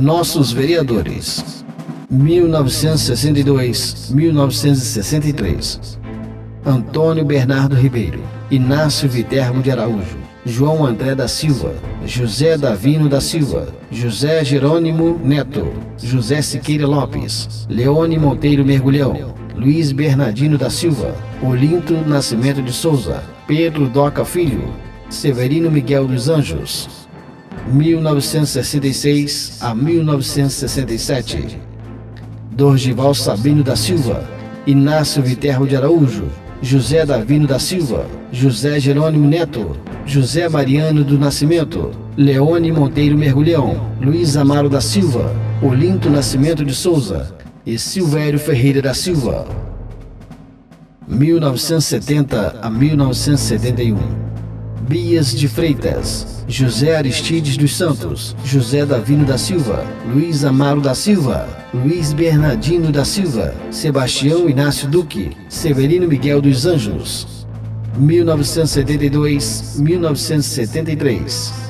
Nossos vereadores. 1962-1963 Antônio Bernardo Ribeiro Inácio Viterbo de Araújo João André da Silva, José Davino da Silva, José Jerônimo Neto, José Siqueira Lopes, Leone Monteiro Mergulhão, Luiz Bernardino da Silva, Olinto Nascimento de Souza, Pedro Doca Filho, Severino Miguel dos Anjos, 1966 a 1967. Dorgival Sabino da Silva, Inácio Viterbo de Araújo, José Davino da Silva, José Jerônimo Neto, José Mariano do Nascimento, Leone Monteiro Mergulhão, Luiz Amaro da Silva, Olinto Nascimento de Souza e Silvério Ferreira da Silva. 1970 a 1971. Bias de Freitas, José Aristides dos Santos, José Davino da Silva, Luiz Amaro da Silva, Luiz Bernardino da Silva, Sebastião Inácio Duque, Severino Miguel dos Anjos, 1972-1973.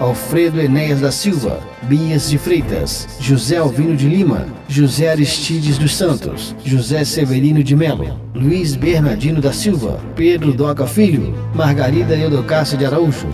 Alfredo Enéas da Silva, Bias de Freitas, José Alvino de Lima, José Aristides dos Santos, José Severino de Melo, Luiz Bernardino da Silva, Pedro Doca Filho, Margarida Eudocácio de Araújo,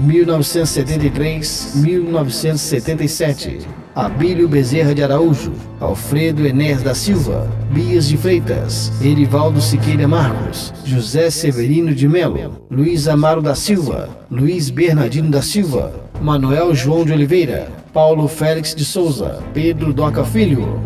1973-1977. Abílio Bezerra de Araújo, Alfredo Enéas da Silva, Bias de Freitas, Erivaldo Siqueira Marcos, José Severino de Melo, Luiz Amaro da Silva, Luiz Bernardino da Silva, Manuel João de Oliveira, Paulo Félix de Souza, Pedro Doca Filho,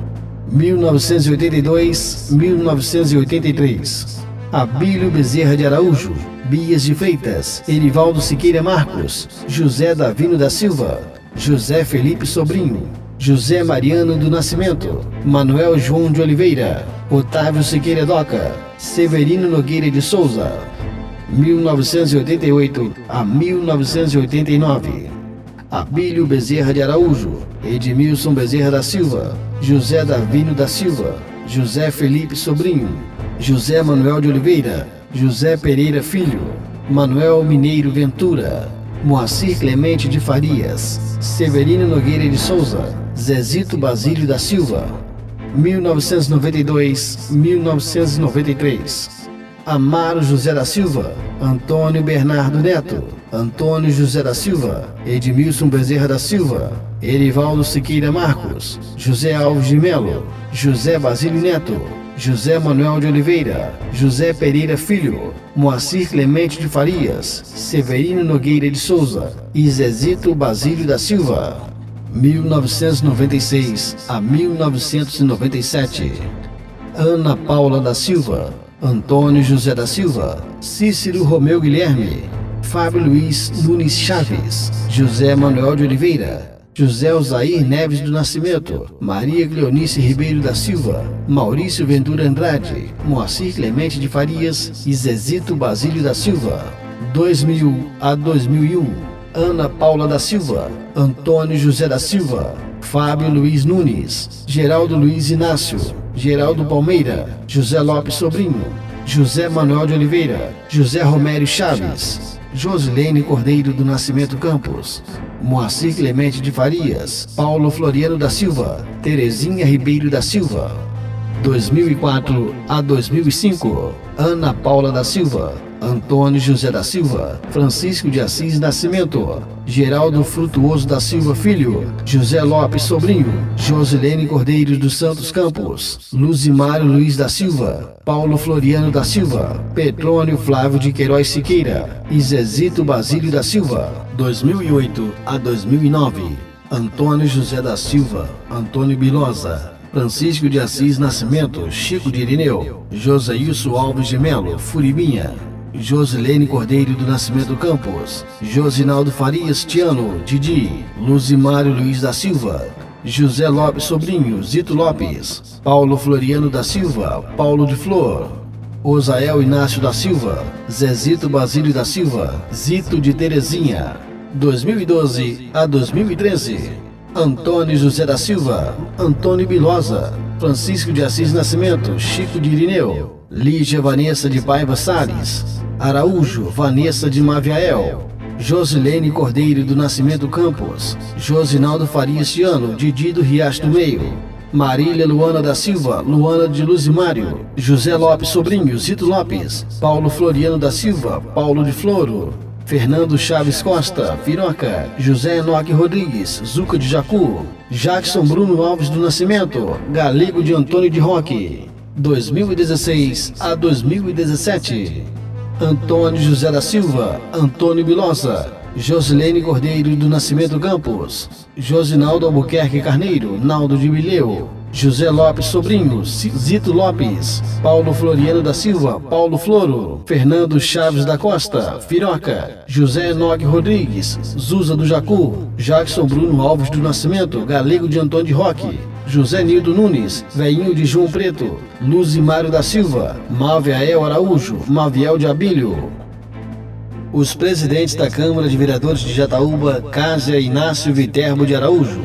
1982-1983. Abílio Bezerra de Araújo, Bias de Freitas, Erivaldo Siqueira Marcos, José Davino da Silva, José Felipe Sobrinho, José Mariano do Nascimento, Manuel João de Oliveira, Otávio Siqueira Doca, Severino Nogueira de Souza, 1988 a 1989. Abílio Bezerra de Araújo, Edmilson Bezerra da Silva, José Davino da Silva, José Felipe Sobrinho, José Manuel de Oliveira, José Pereira Filho, Manuel Mineiro Ventura, Moacir Clemente de Farias, Severino Nogueira de Souza, Zezito Basílio da Silva, 1992-1993. Amaro José da Silva, Antônio Bernardo Neto, Antônio José da Silva, Edmilson Bezerra da Silva, Erivaldo Siqueira Marcos, José Alves de Melo, José Basílio Neto, José Manuel de Oliveira, José Pereira Filho, Moacir Clemente de Farias, Severino Nogueira de Souza e Zezito Basílio da Silva. 1996 a 1997. Ana Paula da Silva, Antônio José da Silva, Cícero Romeu Guilherme, Fábio Luiz Nunes Chaves, José Manuel de Oliveira, José Osair Neves do Nascimento, Maria Cleonice Ribeiro da Silva, Maurício Ventura Andrade, Moacir Clemente de Farias e Zezito Basílio da Silva. 2000 a 2001. Ana Paula da Silva, Antônio José da Silva, Fábio Luiz Nunes, Geraldo Luiz Inácio, Geraldo Palmeira, José Lopes Sobrinho, José Manuel de Oliveira, José Romério Chaves, Josilene Cordeiro do Nascimento Campos, Moacir Clemente de Farias, Paulo Floriano da Silva, Terezinha Ribeiro da Silva. 2004 a 2005, Ana Paula da Silva, Antônio José da Silva, Francisco de Assis Nascimento, Geraldo Frutuoso da Silva Filho, José Lopes Sobrinho, Josilene Cordeiro dos Santos Campos, Luzimário Luiz da Silva, Paulo Floriano da Silva, Petrônio Flávio de Queiroz Siqueira e Zezito Basílio da Silva, 2008 a 2009. Antônio José da Silva, Antônio Bilosa, Francisco de Assis Nascimento, Chico de Irineu, Josaílson Alves de Melo, Furibinha, Josilene Cordeiro do Nascimento Campos, Josinaldo Farias Tiano, Didi, Luzimário Luiz da Silva, José Lopes Sobrinho, Zito Lopes, Paulo Floriano da Silva, Paulo de Flor, Osael Inácio da Silva, Zezito Basílio da Silva, Zito de Terezinha, 2012 a 2013. Antônio José da Silva, Antônio Bilosa, Francisco de Assis Nascimento, Chico de Irineu, Lígia Vanessa de Paiva Salles, Araújo Vanessa de Maviael, Josilene Cordeiro do Nascimento Campos, Josinaldo Farias Ciano, Didi do Riacho do Meio, Marília Luana da Silva, Luana de Luzimário, José Lopes Sobrinho, Zito Lopes, Paulo Floriano da Silva, Paulo de Floro, Fernando Chaves Costa, Piroca, José Enoque Rodrigues, Zuca de Jacu, Jackson Bruno Alves do Nascimento, Galego de Antônio de Roque, 2016 a 2017. Antônio José da Silva, Antônio Bilosa, Josilene Cordeiro do Nascimento Campos, Josinaldo Albuquerque Carneiro, Naldo de Mileu, José Lopes Sobrinho, Zito Lopes, Paulo Floriano da Silva, Paulo Floro, Fernando Chaves da Costa, Firoca, José Enoque Rodrigues, Zuza do Jacu, Jackson Bruno Alves do Nascimento, Galego de Antônio de Roque, José Nildo Nunes, Veinho de João Preto, Luzimário da Silva, Malviael Araújo, Malviel de Abílio. Os presidentes da Câmara de Vereadores de Jataúba, Cásia Inácio Viterbo de Araújo.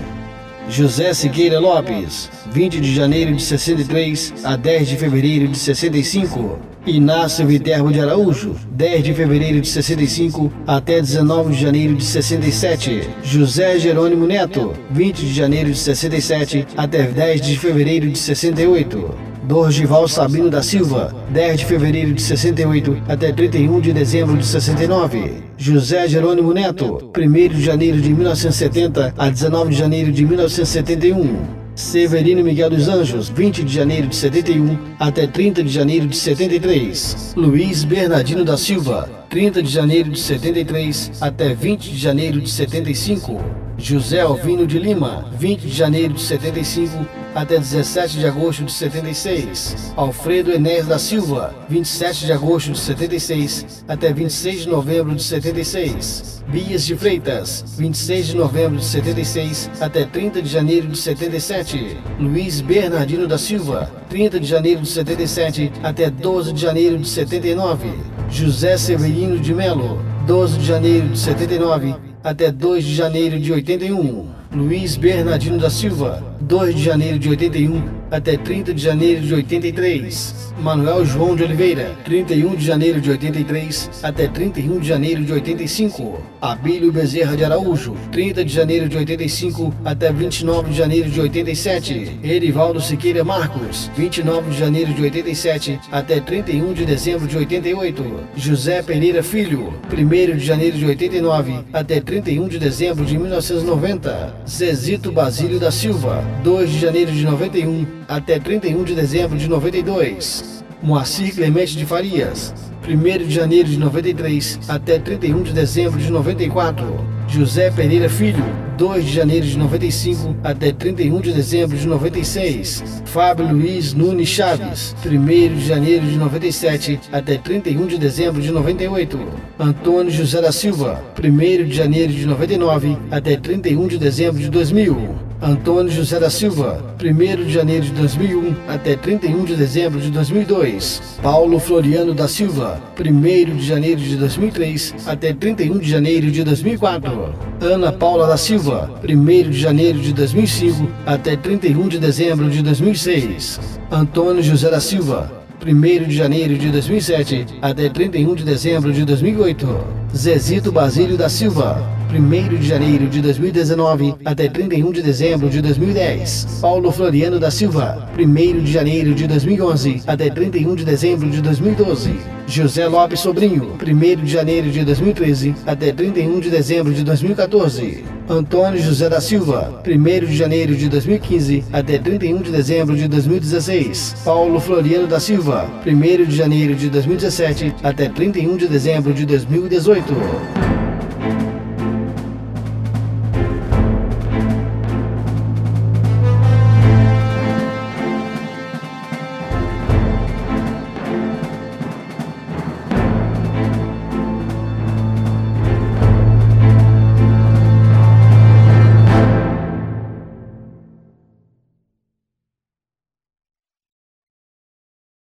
José Siqueira Lopes, 20 de janeiro de 63 a 10 de fevereiro de 65. Inácio Viterbo de Araújo, 10 de fevereiro de 65 até 19 de janeiro de 67. José Jerônimo Neto, 20 de janeiro de 67 até 10 de fevereiro de 68. Dorgival Sabino da Silva, 10 de fevereiro de 68 até 31 de dezembro de 69. José Jerônimo Neto, 1 de janeiro de 1970 a 19 de janeiro de 1971. Severino Miguel dos Anjos, 20 de janeiro de 71 até 30 de janeiro de 73. Luiz Bernardino da Silva, 30 de janeiro de 73 até 20 de janeiro de 75. José Alvino de Lima, 20 de janeiro de 75 até 17 de agosto de 76. Alfredo Enéas da Silva, 27 de agosto de 76 até 26 de novembro de 76. Bias de Freitas, 26 de novembro de 76 até 30 de janeiro de 77. Luiz Bernardino da Silva, 30 de janeiro de 77 até 12 de janeiro de 79. José Severino de Melo, 12 de janeiro de 79 até 2 de janeiro de 81. Luiz Bernardino da Silva, 2 de janeiro de 81 até 30 de janeiro de 83. Manuel João de Oliveira, 31 de janeiro de 83 até 31 de janeiro de 85. Abílio Bezerra de Araújo, 30 de janeiro de 85 até 29 de janeiro de 87. Erivaldo Siqueira Marcos, 29 de janeiro de 87 até 31 de dezembro de 88. José Pereira Filho, 1 de janeiro de 89 até 31 de dezembro de 1990. Zezito Basílio da Silva, 2 de janeiro de 91 até 31 de dezembro de 92. Moacir Clemente de Farias, 1 de janeiro de 93 até 31 de dezembro de 94. José Pereira Filho, 2 de janeiro de 95 até 31 de dezembro de 96. Fábio Luiz Nunes Chaves, 1 de janeiro de 97 até 31 de dezembro de 98. Antônio José da Silva, 1 de janeiro de 99 até 31 de dezembro de 2000. Antônio José da Silva, 1 de janeiro de 2001 até 31 de dezembro de 2002. Paulo Floriano da Silva, 1 de janeiro de 2003 até 31 de janeiro de 2004. Ana Paula da Silva, 1 de janeiro de 2005 até 31 de dezembro de 2006. Antônio José da Silva, 1 de janeiro de 2007 até 31 de dezembro de 2008. Zezito Basílio da Silva, 1 de janeiro de 2019 até 31 de dezembro de 2010. Paulo Floriano da Silva, 1 de janeiro de 2011 até 31 de dezembro de 2012. José Lopes Sobrinho, 1 de janeiro de 2013 até 31 de dezembro de 2014. Antônio José da Silva, 1 de janeiro de 2015 até 31 de dezembro de 2016. Paulo Floriano da Silva, 1 de janeiro de 2017 até 31 de dezembro de 2018.